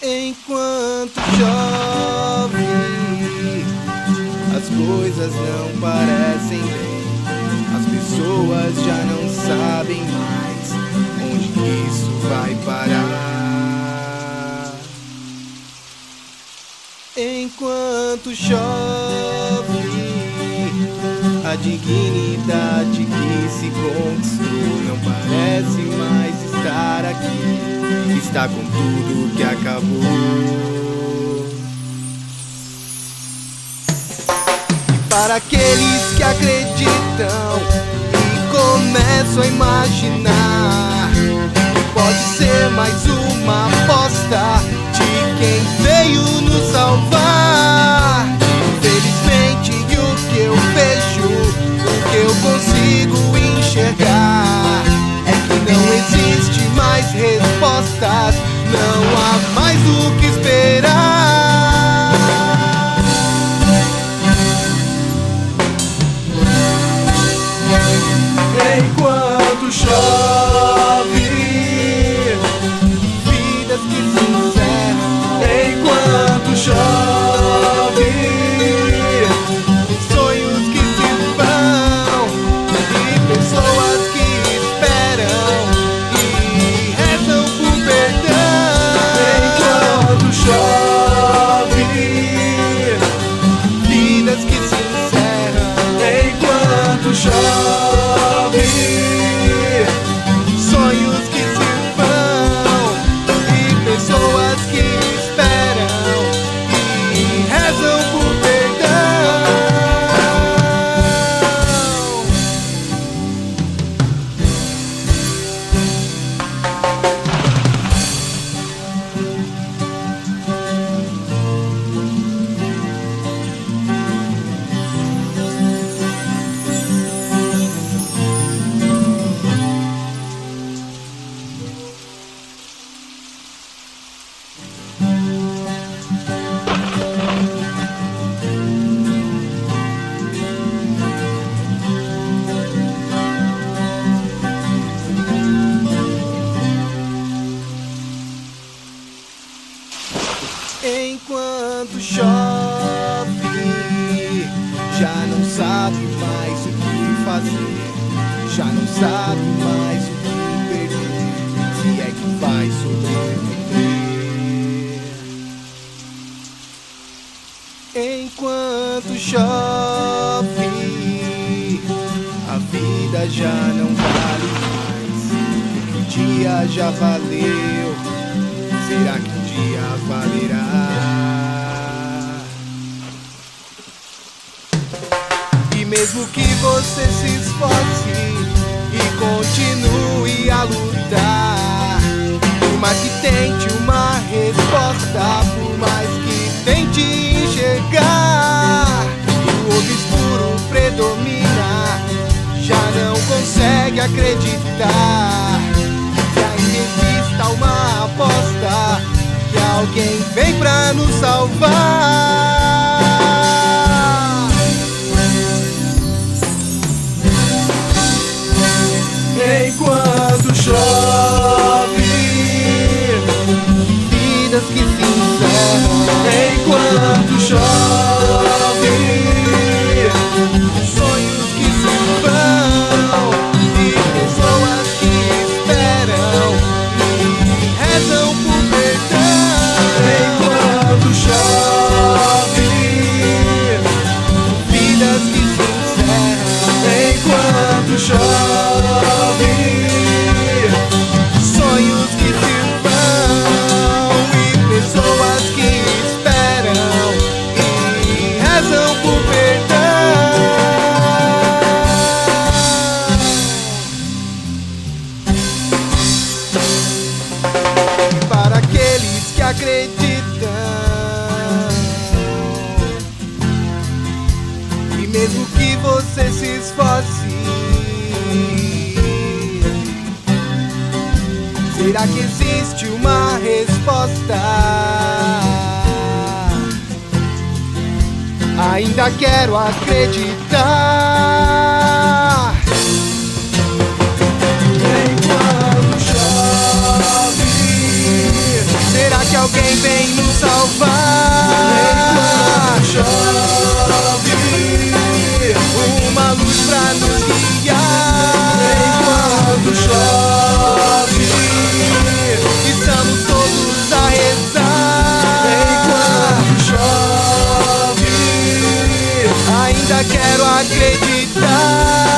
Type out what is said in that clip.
Enquanto chove, as coisas não parecem bem. As pessoas já não sabem mais onde isso vai parar. Enquanto chove, a dignidade Está com tudo que acabou. E para aqueles que acreditam e começam a imaginar que pode ser mais uma aposta não há mais o que esperar. Enquanto chove, sabe mais o que fazer, já não sabe mais o que perder, se é que vai sobreviver. Enquanto chove, a vida já não vale mais, o dia já valeu. Será que um dia valerá? Mesmo que você se esforce e continue a lutar, por mais que tente uma resposta, por mais que tente enxergar, o obscuro predomina, já não consegue acreditar que ainda exista uma aposta que alguém vem pra nos salvar. esqueci Será que existe uma resposta? Ainda quero acreditar. Enquanto chove, será que alguém vem nos salvar? Enquanto chove, uma luz pra nos Ainda quero acreditar.